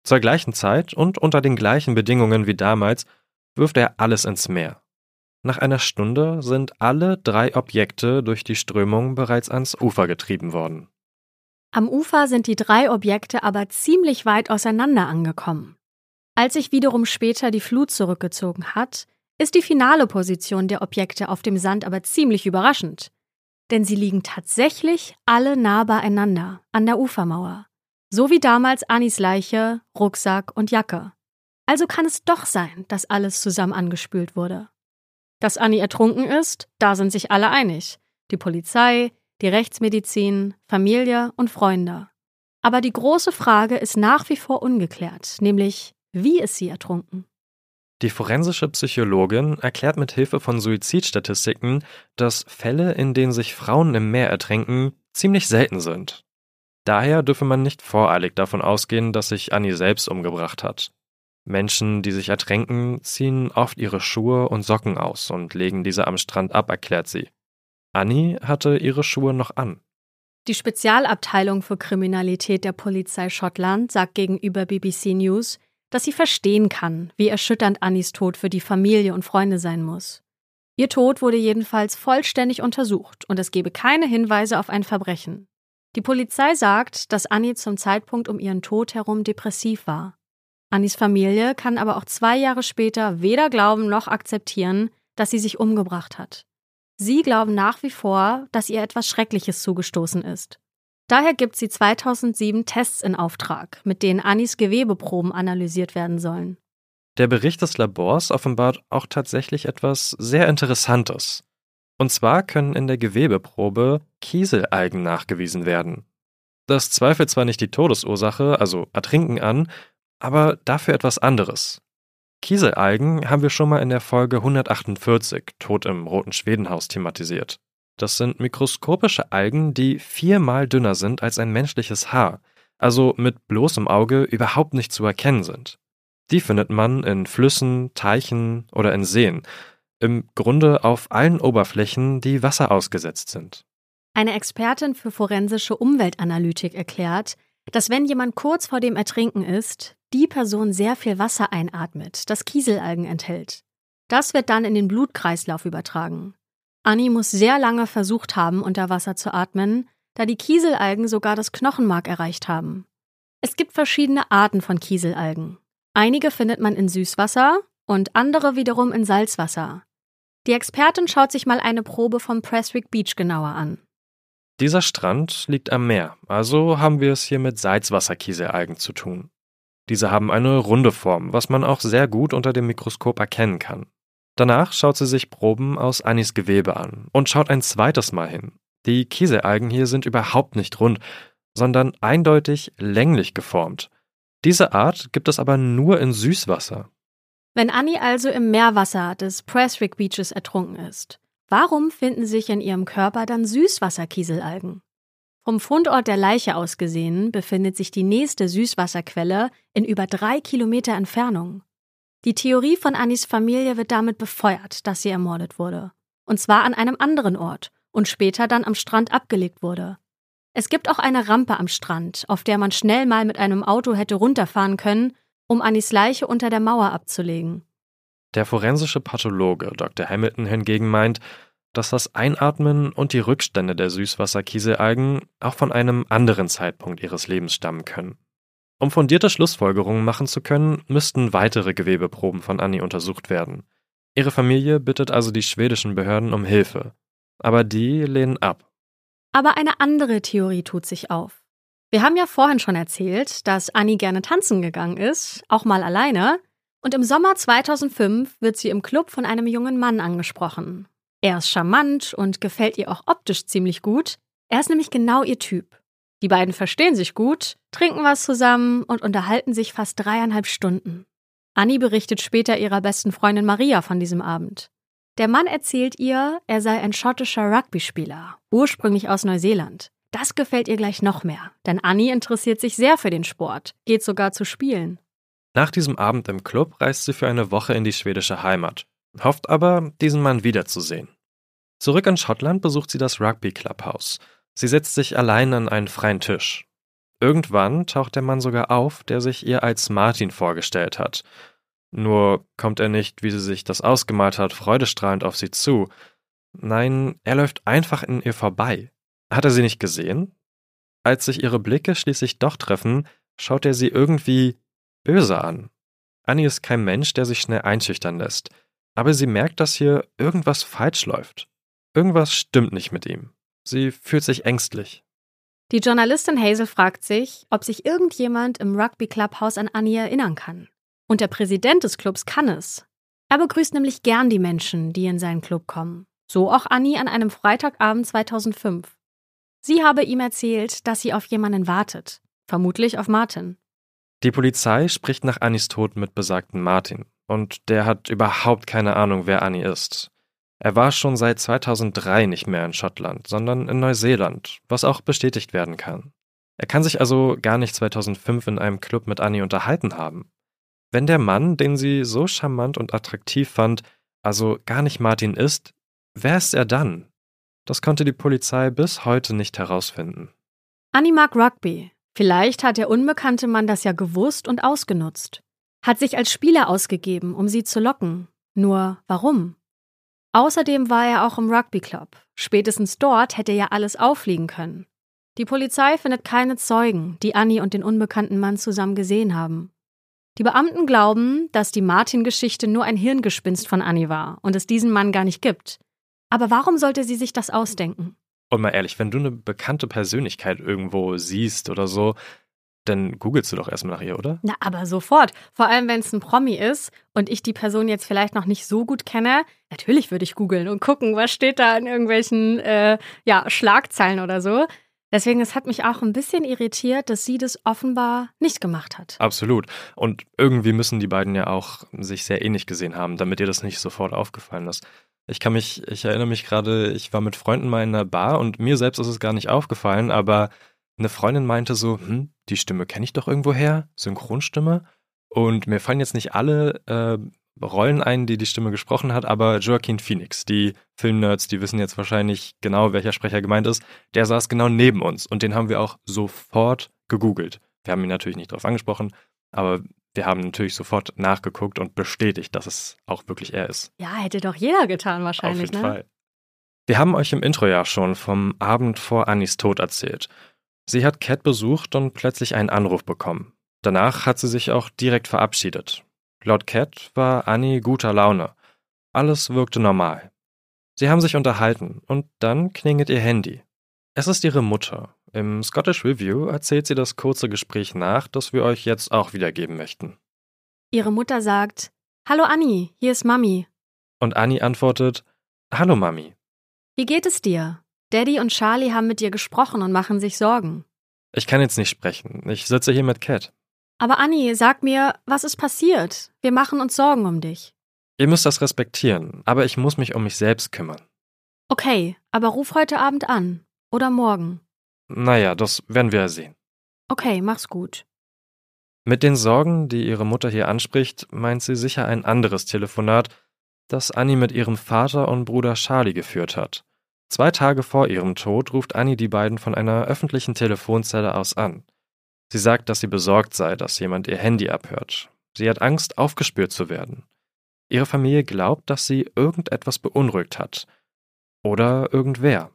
Zur gleichen Zeit und unter den gleichen Bedingungen wie damals wirft er alles ins Meer. Nach einer Stunde sind alle drei Objekte durch die Strömung bereits ans Ufer getrieben worden. Am Ufer sind die drei Objekte aber ziemlich weit auseinander angekommen. Als sich wiederum später die Flut zurückgezogen hat, ist die finale Position der Objekte auf dem Sand aber ziemlich überraschend. Denn sie liegen tatsächlich alle nah beieinander an der Ufermauer. So wie damals Anis Leiche, Rucksack und Jacke. Also kann es doch sein, dass alles zusammen angespült wurde. Dass Annie ertrunken ist, da sind sich alle einig. Die Polizei, die Rechtsmedizin, Familie und Freunde. Aber die große Frage ist nach wie vor ungeklärt, nämlich wie ist sie ertrunken? Die forensische Psychologin erklärt mit Hilfe von Suizidstatistiken, dass Fälle, in denen sich Frauen im Meer ertränken, ziemlich selten sind. Daher dürfe man nicht voreilig davon ausgehen, dass sich Annie selbst umgebracht hat. Menschen, die sich ertränken, ziehen oft ihre Schuhe und Socken aus und legen diese am Strand ab, erklärt sie. Annie hatte ihre Schuhe noch an. Die Spezialabteilung für Kriminalität der Polizei Schottland sagt gegenüber BBC News, dass sie verstehen kann, wie erschütternd Annies Tod für die Familie und Freunde sein muss. Ihr Tod wurde jedenfalls vollständig untersucht und es gebe keine Hinweise auf ein Verbrechen. Die Polizei sagt, dass Annie zum Zeitpunkt um ihren Tod herum depressiv war. Annies Familie kann aber auch zwei Jahre später weder glauben noch akzeptieren, dass sie sich umgebracht hat. Sie glauben nach wie vor, dass ihr etwas Schreckliches zugestoßen ist. Daher gibt sie 2007 Tests in Auftrag, mit denen Annis Gewebeproben analysiert werden sollen. Der Bericht des Labors offenbart auch tatsächlich etwas sehr Interessantes. Und zwar können in der Gewebeprobe Kieselalgen nachgewiesen werden. Das zweifelt zwar nicht die Todesursache, also Ertrinken an, aber dafür etwas anderes. Kieselalgen haben wir schon mal in der Folge 148 Tod im Roten Schwedenhaus thematisiert. Das sind mikroskopische Algen, die viermal dünner sind als ein menschliches Haar, also mit bloßem Auge überhaupt nicht zu erkennen sind. Die findet man in Flüssen, Teichen oder in Seen, im Grunde auf allen Oberflächen, die Wasser ausgesetzt sind. Eine Expertin für forensische Umweltanalytik erklärt, dass wenn jemand kurz vor dem Ertrinken ist, die Person sehr viel Wasser einatmet, das Kieselalgen enthält. Das wird dann in den Blutkreislauf übertragen. Annie muss sehr lange versucht haben, unter Wasser zu atmen, da die Kieselalgen sogar das Knochenmark erreicht haben. Es gibt verschiedene Arten von Kieselalgen. Einige findet man in Süßwasser und andere wiederum in Salzwasser. Die Expertin schaut sich mal eine Probe vom Prestwick Beach genauer an. Dieser Strand liegt am Meer, also haben wir es hier mit Salzwasserkieselalgen zu tun. Diese haben eine runde Form, was man auch sehr gut unter dem Mikroskop erkennen kann. Danach schaut sie sich Proben aus Annis Gewebe an und schaut ein zweites Mal hin. Die Kieselalgen hier sind überhaupt nicht rund, sondern eindeutig länglich geformt. Diese Art gibt es aber nur in Süßwasser. Wenn Annie also im Meerwasser des Prestwick Beaches ertrunken ist, warum finden sich in ihrem Körper dann Süßwasserkieselalgen? Vom Fundort der Leiche aus gesehen befindet sich die nächste Süßwasserquelle in über drei Kilometer Entfernung. Die Theorie von Annis Familie wird damit befeuert, dass sie ermordet wurde. Und zwar an einem anderen Ort und später dann am Strand abgelegt wurde. Es gibt auch eine Rampe am Strand, auf der man schnell mal mit einem Auto hätte runterfahren können, um Annis Leiche unter der Mauer abzulegen. Der forensische Pathologe Dr. Hamilton hingegen meint, dass das Einatmen und die Rückstände der Süßwasserkieselalgen auch von einem anderen Zeitpunkt ihres Lebens stammen können. Um fundierte Schlussfolgerungen machen zu können, müssten weitere Gewebeproben von Annie untersucht werden. Ihre Familie bittet also die schwedischen Behörden um Hilfe. Aber die lehnen ab. Aber eine andere Theorie tut sich auf. Wir haben ja vorhin schon erzählt, dass Annie gerne tanzen gegangen ist, auch mal alleine. Und im Sommer 2005 wird sie im Club von einem jungen Mann angesprochen. Er ist charmant und gefällt ihr auch optisch ziemlich gut. Er ist nämlich genau ihr Typ. Die beiden verstehen sich gut, trinken was zusammen und unterhalten sich fast dreieinhalb Stunden. Annie berichtet später ihrer besten Freundin Maria von diesem Abend. Der Mann erzählt ihr, er sei ein schottischer Rugby-Spieler, ursprünglich aus Neuseeland. Das gefällt ihr gleich noch mehr, denn Annie interessiert sich sehr für den Sport, geht sogar zu Spielen. Nach diesem Abend im Club reist sie für eine Woche in die schwedische Heimat, hofft aber, diesen Mann wiederzusehen. Zurück in Schottland besucht sie das Rugby Clubhaus. Sie setzt sich allein an einen freien Tisch. Irgendwann taucht der Mann sogar auf, der sich ihr als Martin vorgestellt hat. Nur kommt er nicht, wie sie sich das ausgemalt hat, freudestrahlend auf sie zu. Nein, er läuft einfach in ihr vorbei. Hat er sie nicht gesehen? Als sich ihre Blicke schließlich doch treffen, schaut er sie irgendwie böse an. Annie ist kein Mensch, der sich schnell einschüchtern lässt, aber sie merkt, dass hier irgendwas falsch läuft. Irgendwas stimmt nicht mit ihm. Sie fühlt sich ängstlich. Die Journalistin Hazel fragt sich, ob sich irgendjemand im Rugby Clubhaus an Annie erinnern kann. Und der Präsident des Clubs kann es. Er begrüßt nämlich gern die Menschen, die in seinen Club kommen. So auch Annie an einem Freitagabend 2005. Sie habe ihm erzählt, dass sie auf jemanden wartet. Vermutlich auf Martin. Die Polizei spricht nach Annies Tod mit besagten Martin. Und der hat überhaupt keine Ahnung, wer Annie ist. Er war schon seit 2003 nicht mehr in Schottland, sondern in Neuseeland, was auch bestätigt werden kann. Er kann sich also gar nicht 2005 in einem Club mit Annie unterhalten haben. Wenn der Mann, den sie so charmant und attraktiv fand, also gar nicht Martin ist, wer ist er dann? Das konnte die Polizei bis heute nicht herausfinden. Annie mag Rugby. Vielleicht hat der unbekannte Mann das ja gewusst und ausgenutzt. Hat sich als Spieler ausgegeben, um sie zu locken. Nur warum? Außerdem war er auch im Rugby Club. Spätestens dort hätte ja alles auffliegen können. Die Polizei findet keine Zeugen, die Annie und den unbekannten Mann zusammen gesehen haben. Die Beamten glauben, dass die Martin-Geschichte nur ein Hirngespinst von Annie war und es diesen Mann gar nicht gibt. Aber warum sollte sie sich das ausdenken? Und mal ehrlich, wenn du eine bekannte Persönlichkeit irgendwo siehst oder so, dann googelst du doch erstmal nach ihr, oder? Na, aber sofort. Vor allem, wenn es ein Promi ist und ich die Person jetzt vielleicht noch nicht so gut kenne. Natürlich würde ich googeln und gucken, was steht da in irgendwelchen äh, ja, Schlagzeilen oder so. Deswegen, es hat mich auch ein bisschen irritiert, dass sie das offenbar nicht gemacht hat. Absolut. Und irgendwie müssen die beiden ja auch sich sehr ähnlich gesehen haben, damit ihr das nicht sofort aufgefallen ist. Ich kann mich, ich erinnere mich gerade, ich war mit Freunden mal in einer Bar und mir selbst ist es gar nicht aufgefallen, aber eine Freundin meinte so, hm, die Stimme kenne ich doch irgendwo her, Synchronstimme. Und mir fallen jetzt nicht alle äh, Rollen ein, die die Stimme gesprochen hat, aber Joaquin Phoenix, die Filmnerds, die wissen jetzt wahrscheinlich genau, welcher Sprecher gemeint ist, der saß genau neben uns und den haben wir auch sofort gegoogelt. Wir haben ihn natürlich nicht darauf angesprochen, aber wir haben natürlich sofort nachgeguckt und bestätigt, dass es auch wirklich er ist. Ja, hätte doch jeder getan wahrscheinlich. Auf jeden ne? Fall. Wir haben euch im Intro ja schon vom Abend vor Annis Tod erzählt. Sie hat Cat besucht und plötzlich einen Anruf bekommen. Danach hat sie sich auch direkt verabschiedet. Laut Cat war Annie guter Laune. Alles wirkte normal. Sie haben sich unterhalten und dann klingelt ihr Handy. Es ist ihre Mutter. Im Scottish Review erzählt sie das kurze Gespräch nach, das wir euch jetzt auch wiedergeben möchten. Ihre Mutter sagt: Hallo Annie, hier ist Mami. Und Annie antwortet: Hallo Mami. Wie geht es dir? Daddy und Charlie haben mit dir gesprochen und machen sich Sorgen. Ich kann jetzt nicht sprechen. Ich sitze hier mit Cat. Aber Annie, sag mir, was ist passiert? Wir machen uns Sorgen um dich. Ihr müsst das respektieren, aber ich muss mich um mich selbst kümmern. Okay, aber ruf heute Abend an. Oder morgen. Naja, das werden wir ja sehen. Okay, mach's gut. Mit den Sorgen, die ihre Mutter hier anspricht, meint sie sicher ein anderes Telefonat, das Annie mit ihrem Vater und Bruder Charlie geführt hat. Zwei Tage vor ihrem Tod ruft Annie die beiden von einer öffentlichen Telefonzelle aus an. Sie sagt, dass sie besorgt sei, dass jemand ihr Handy abhört. Sie hat Angst, aufgespürt zu werden. Ihre Familie glaubt, dass sie irgendetwas beunruhigt hat. Oder irgendwer.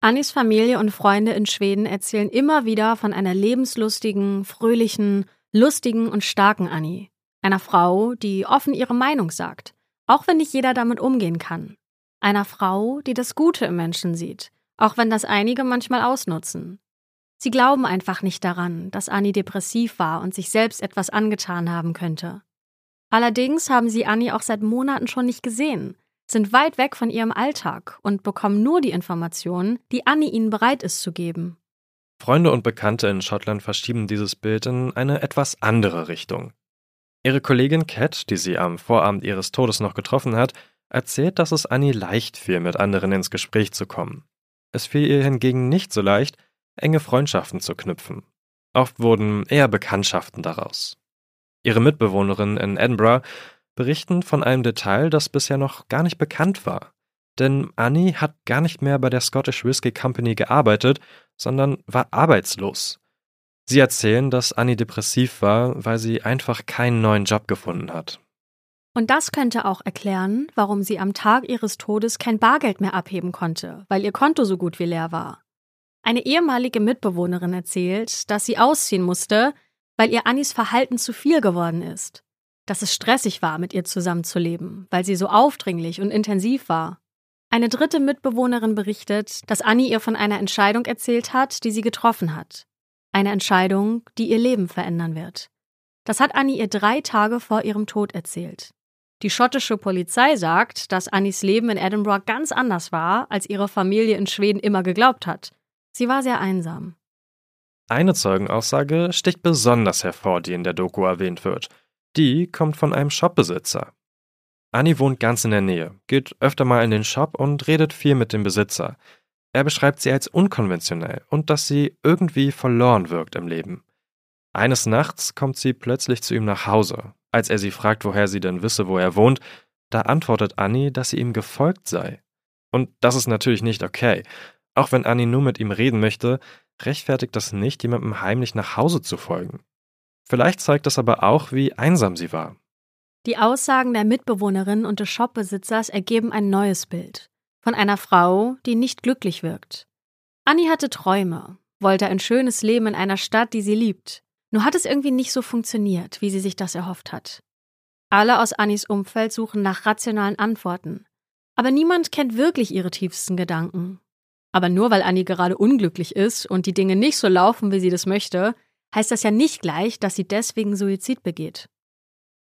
Annis Familie und Freunde in Schweden erzählen immer wieder von einer lebenslustigen, fröhlichen, lustigen und starken Annie. Einer Frau, die offen ihre Meinung sagt, auch wenn nicht jeder damit umgehen kann. Einer Frau, die das Gute im Menschen sieht, auch wenn das einige manchmal ausnutzen. Sie glauben einfach nicht daran, dass Annie depressiv war und sich selbst etwas angetan haben könnte. Allerdings haben sie Annie auch seit Monaten schon nicht gesehen, sind weit weg von ihrem Alltag und bekommen nur die Informationen, die Annie ihnen bereit ist zu geben. Freunde und Bekannte in Schottland verschieben dieses Bild in eine etwas andere Richtung. Ihre Kollegin Cat, die sie am Vorabend ihres Todes noch getroffen hat, erzählt, dass es Annie leicht fiel, mit anderen ins Gespräch zu kommen. Es fiel ihr hingegen nicht so leicht, enge Freundschaften zu knüpfen. Oft wurden eher Bekanntschaften daraus. Ihre Mitbewohnerinnen in Edinburgh berichten von einem Detail, das bisher noch gar nicht bekannt war. Denn Annie hat gar nicht mehr bei der Scottish Whisky Company gearbeitet, sondern war arbeitslos. Sie erzählen, dass Annie depressiv war, weil sie einfach keinen neuen Job gefunden hat. Und das könnte auch erklären, warum sie am Tag ihres Todes kein Bargeld mehr abheben konnte, weil ihr Konto so gut wie leer war. Eine ehemalige Mitbewohnerin erzählt, dass sie ausziehen musste, weil ihr Annis Verhalten zu viel geworden ist. Dass es stressig war, mit ihr zusammenzuleben, weil sie so aufdringlich und intensiv war. Eine dritte Mitbewohnerin berichtet, dass Annie ihr von einer Entscheidung erzählt hat, die sie getroffen hat. Eine Entscheidung, die ihr Leben verändern wird. Das hat Annie ihr drei Tage vor ihrem Tod erzählt. Die schottische Polizei sagt, dass Annies Leben in Edinburgh ganz anders war, als ihre Familie in Schweden immer geglaubt hat. Sie war sehr einsam. Eine Zeugenaussage sticht besonders hervor, die in der Doku erwähnt wird. Die kommt von einem Shopbesitzer. Annie wohnt ganz in der Nähe, geht öfter mal in den Shop und redet viel mit dem Besitzer. Er beschreibt sie als unkonventionell und dass sie irgendwie verloren wirkt im Leben. Eines Nachts kommt sie plötzlich zu ihm nach Hause. Als er sie fragt, woher sie denn wisse, wo er wohnt, da antwortet Annie, dass sie ihm gefolgt sei. Und das ist natürlich nicht okay. Auch wenn Annie nur mit ihm reden möchte, rechtfertigt das nicht, jemandem heimlich nach Hause zu folgen. Vielleicht zeigt das aber auch, wie einsam sie war. Die Aussagen der Mitbewohnerin und des Shopbesitzers ergeben ein neues Bild von einer Frau, die nicht glücklich wirkt. Annie hatte Träume, wollte ein schönes Leben in einer Stadt, die sie liebt. Nur hat es irgendwie nicht so funktioniert, wie sie sich das erhofft hat. Alle aus Annies Umfeld suchen nach rationalen Antworten. Aber niemand kennt wirklich ihre tiefsten Gedanken. Aber nur weil Annie gerade unglücklich ist und die Dinge nicht so laufen, wie sie das möchte, heißt das ja nicht gleich, dass sie deswegen Suizid begeht.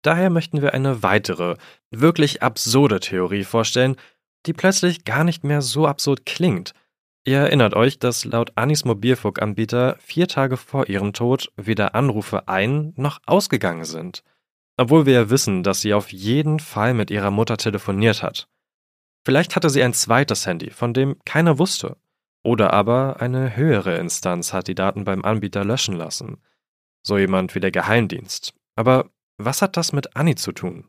Daher möchten wir eine weitere, wirklich absurde Theorie vorstellen, die plötzlich gar nicht mehr so absurd klingt. Ihr erinnert euch, dass laut Annis Mobilfunkanbieter vier Tage vor ihrem Tod weder Anrufe ein noch ausgegangen sind. Obwohl wir ja wissen, dass sie auf jeden Fall mit ihrer Mutter telefoniert hat. Vielleicht hatte sie ein zweites Handy, von dem keiner wusste. Oder aber eine höhere Instanz hat die Daten beim Anbieter löschen lassen. So jemand wie der Geheimdienst. Aber was hat das mit Annie zu tun?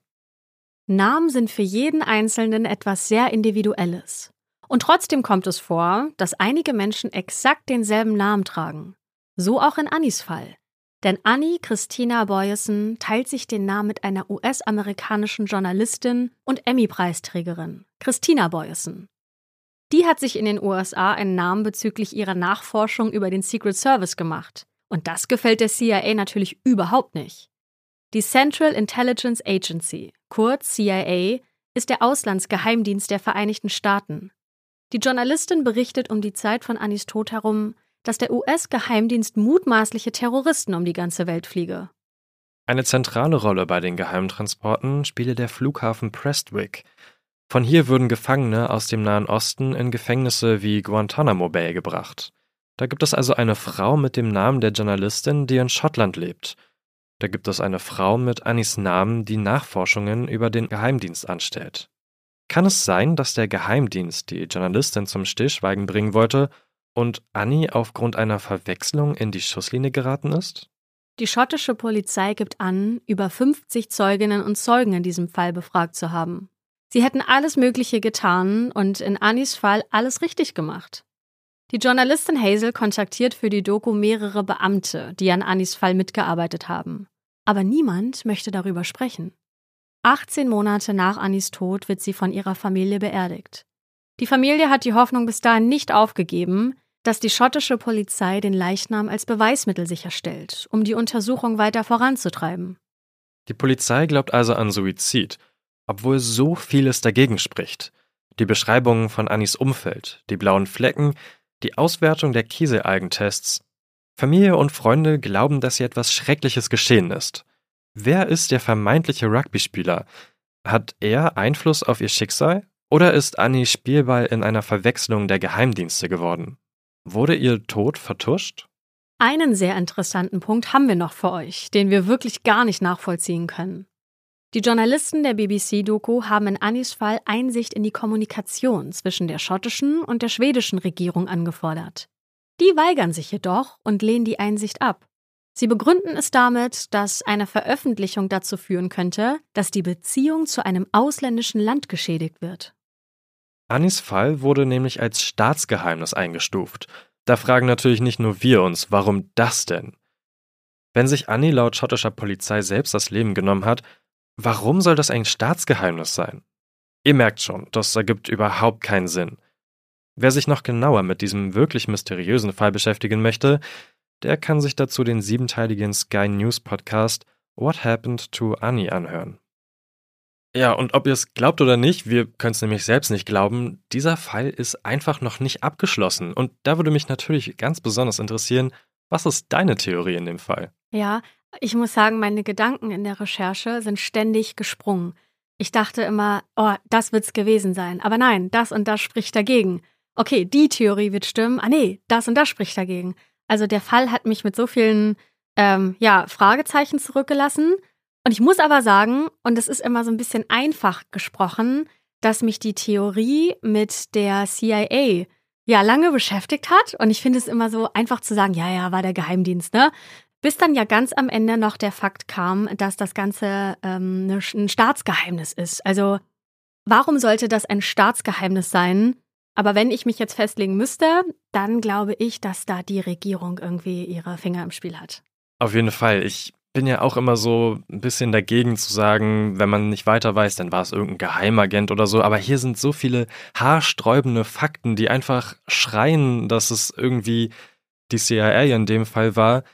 Namen sind für jeden Einzelnen etwas sehr Individuelles. Und trotzdem kommt es vor, dass einige Menschen exakt denselben Namen tragen. So auch in Annis Fall. Denn Annie Christina Boyesen teilt sich den Namen mit einer US-amerikanischen Journalistin und Emmy-Preisträgerin, Christina Boyesen. Die hat sich in den USA einen Namen bezüglich ihrer Nachforschung über den Secret Service gemacht. Und das gefällt der CIA natürlich überhaupt nicht. Die Central Intelligence Agency, kurz CIA, ist der Auslandsgeheimdienst der Vereinigten Staaten. Die Journalistin berichtet um die Zeit von Annis Tod herum, dass der US-Geheimdienst mutmaßliche Terroristen um die ganze Welt fliege. Eine zentrale Rolle bei den Geheimtransporten spiele der Flughafen Prestwick. Von hier würden Gefangene aus dem Nahen Osten in Gefängnisse wie Guantanamo Bay gebracht. Da gibt es also eine Frau mit dem Namen der Journalistin, die in Schottland lebt. Da gibt es eine Frau mit Annis Namen, die Nachforschungen über den Geheimdienst anstellt. Kann es sein, dass der Geheimdienst die Journalistin zum Stillschweigen bringen wollte und Annie aufgrund einer Verwechslung in die Schusslinie geraten ist? Die schottische Polizei gibt an, über 50 Zeuginnen und Zeugen in diesem Fall befragt zu haben. Sie hätten alles Mögliche getan und in Annies Fall alles richtig gemacht. Die Journalistin Hazel kontaktiert für die Doku mehrere Beamte, die an Annies Fall mitgearbeitet haben. Aber niemand möchte darüber sprechen. 18 Monate nach Annies Tod wird sie von ihrer Familie beerdigt. Die Familie hat die Hoffnung bis dahin nicht aufgegeben, dass die schottische Polizei den Leichnam als Beweismittel sicherstellt, um die Untersuchung weiter voranzutreiben. Die Polizei glaubt also an Suizid, obwohl so vieles dagegen spricht. Die Beschreibungen von Annis Umfeld, die blauen Flecken, die Auswertung der Kieselalgentests. Familie und Freunde glauben, dass hier etwas Schreckliches geschehen ist. Wer ist der vermeintliche Rugby-Spieler? Hat er Einfluss auf ihr Schicksal? Oder ist Annie Spielball in einer Verwechslung der Geheimdienste geworden? Wurde ihr Tod vertuscht? Einen sehr interessanten Punkt haben wir noch für euch, den wir wirklich gar nicht nachvollziehen können. Die Journalisten der BBC-Doku haben in Annies Fall Einsicht in die Kommunikation zwischen der schottischen und der schwedischen Regierung angefordert. Die weigern sich jedoch und lehnen die Einsicht ab. Sie begründen es damit, dass eine Veröffentlichung dazu führen könnte, dass die Beziehung zu einem ausländischen Land geschädigt wird. Annis Fall wurde nämlich als Staatsgeheimnis eingestuft. Da fragen natürlich nicht nur wir uns, warum das denn? Wenn sich Annie laut schottischer Polizei selbst das Leben genommen hat, warum soll das ein Staatsgeheimnis sein? Ihr merkt schon, das ergibt überhaupt keinen Sinn. Wer sich noch genauer mit diesem wirklich mysteriösen Fall beschäftigen möchte, der kann sich dazu den siebenteiligen Sky News Podcast What Happened to Annie anhören. Ja, und ob ihr es glaubt oder nicht, wir können es nämlich selbst nicht glauben, dieser Fall ist einfach noch nicht abgeschlossen. Und da würde mich natürlich ganz besonders interessieren, was ist deine Theorie in dem Fall? Ja, ich muss sagen, meine Gedanken in der Recherche sind ständig gesprungen. Ich dachte immer, oh, das wird's gewesen sein. Aber nein, das und das spricht dagegen. Okay, die Theorie wird stimmen. Ah nee, das und das spricht dagegen. Also der Fall hat mich mit so vielen ähm, ja, Fragezeichen zurückgelassen. Und ich muss aber sagen, und es ist immer so ein bisschen einfach gesprochen, dass mich die Theorie mit der CIA ja lange beschäftigt hat. Und ich finde es immer so einfach zu sagen, ja, ja, war der Geheimdienst, ne? Bis dann ja ganz am Ende noch der Fakt kam, dass das Ganze ähm, ne, ein Staatsgeheimnis ist. Also warum sollte das ein Staatsgeheimnis sein? Aber wenn ich mich jetzt festlegen müsste, dann glaube ich, dass da die Regierung irgendwie ihre Finger im Spiel hat. Auf jeden Fall. Ich bin ja auch immer so ein bisschen dagegen zu sagen, wenn man nicht weiter weiß, dann war es irgendein Geheimagent oder so. Aber hier sind so viele haarsträubende Fakten, die einfach schreien, dass es irgendwie die CIA in dem Fall war,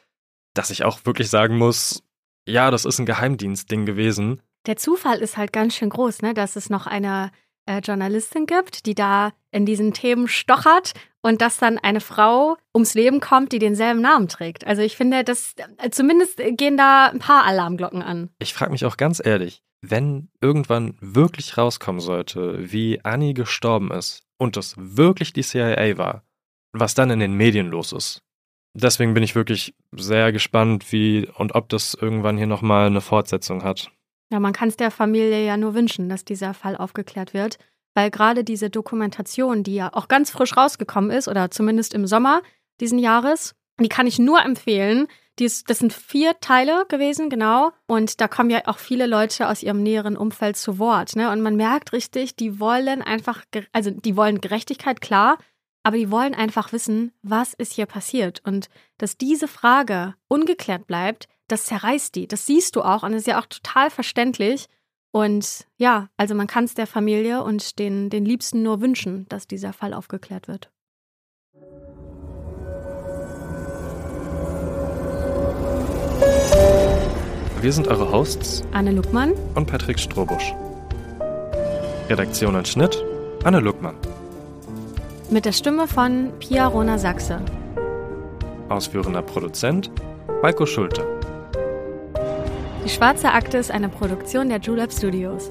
dass ich auch wirklich sagen muss, ja, das ist ein Geheimdienstding gewesen. Der Zufall ist halt ganz schön groß, ne? dass es noch eine äh, Journalistin gibt, die da in diesen Themen stochert und dass dann eine Frau ums Leben kommt, die denselben Namen trägt. Also ich finde, das äh, zumindest gehen da ein paar Alarmglocken an. Ich frage mich auch ganz ehrlich, wenn irgendwann wirklich rauskommen sollte, wie Annie gestorben ist und das wirklich die CIA war, was dann in den Medien los ist. Deswegen bin ich wirklich sehr gespannt, wie und ob das irgendwann hier nochmal eine Fortsetzung hat. Ja, man kann es der Familie ja nur wünschen, dass dieser Fall aufgeklärt wird, weil gerade diese Dokumentation, die ja auch ganz frisch rausgekommen ist, oder zumindest im Sommer diesen Jahres, die kann ich nur empfehlen. Ist, das sind vier Teile gewesen, genau. Und da kommen ja auch viele Leute aus ihrem näheren Umfeld zu Wort. Ne? Und man merkt richtig, die wollen einfach, also die wollen Gerechtigkeit, klar, aber die wollen einfach wissen, was ist hier passiert. Und dass diese Frage ungeklärt bleibt, das zerreißt die. Das siehst du auch und das ist ja auch total verständlich. Und ja, also man kann es der Familie und den, den Liebsten nur wünschen, dass dieser Fall aufgeklärt wird. Wir sind eure Hosts Anne Luckmann und Patrick Strohbusch. Redaktion und Schnitt Anne Luckmann. Mit der Stimme von Pia Rona Sachse. Ausführender Produzent Walko Schulte. Die Schwarze Akte ist eine Produktion der Julep Studios.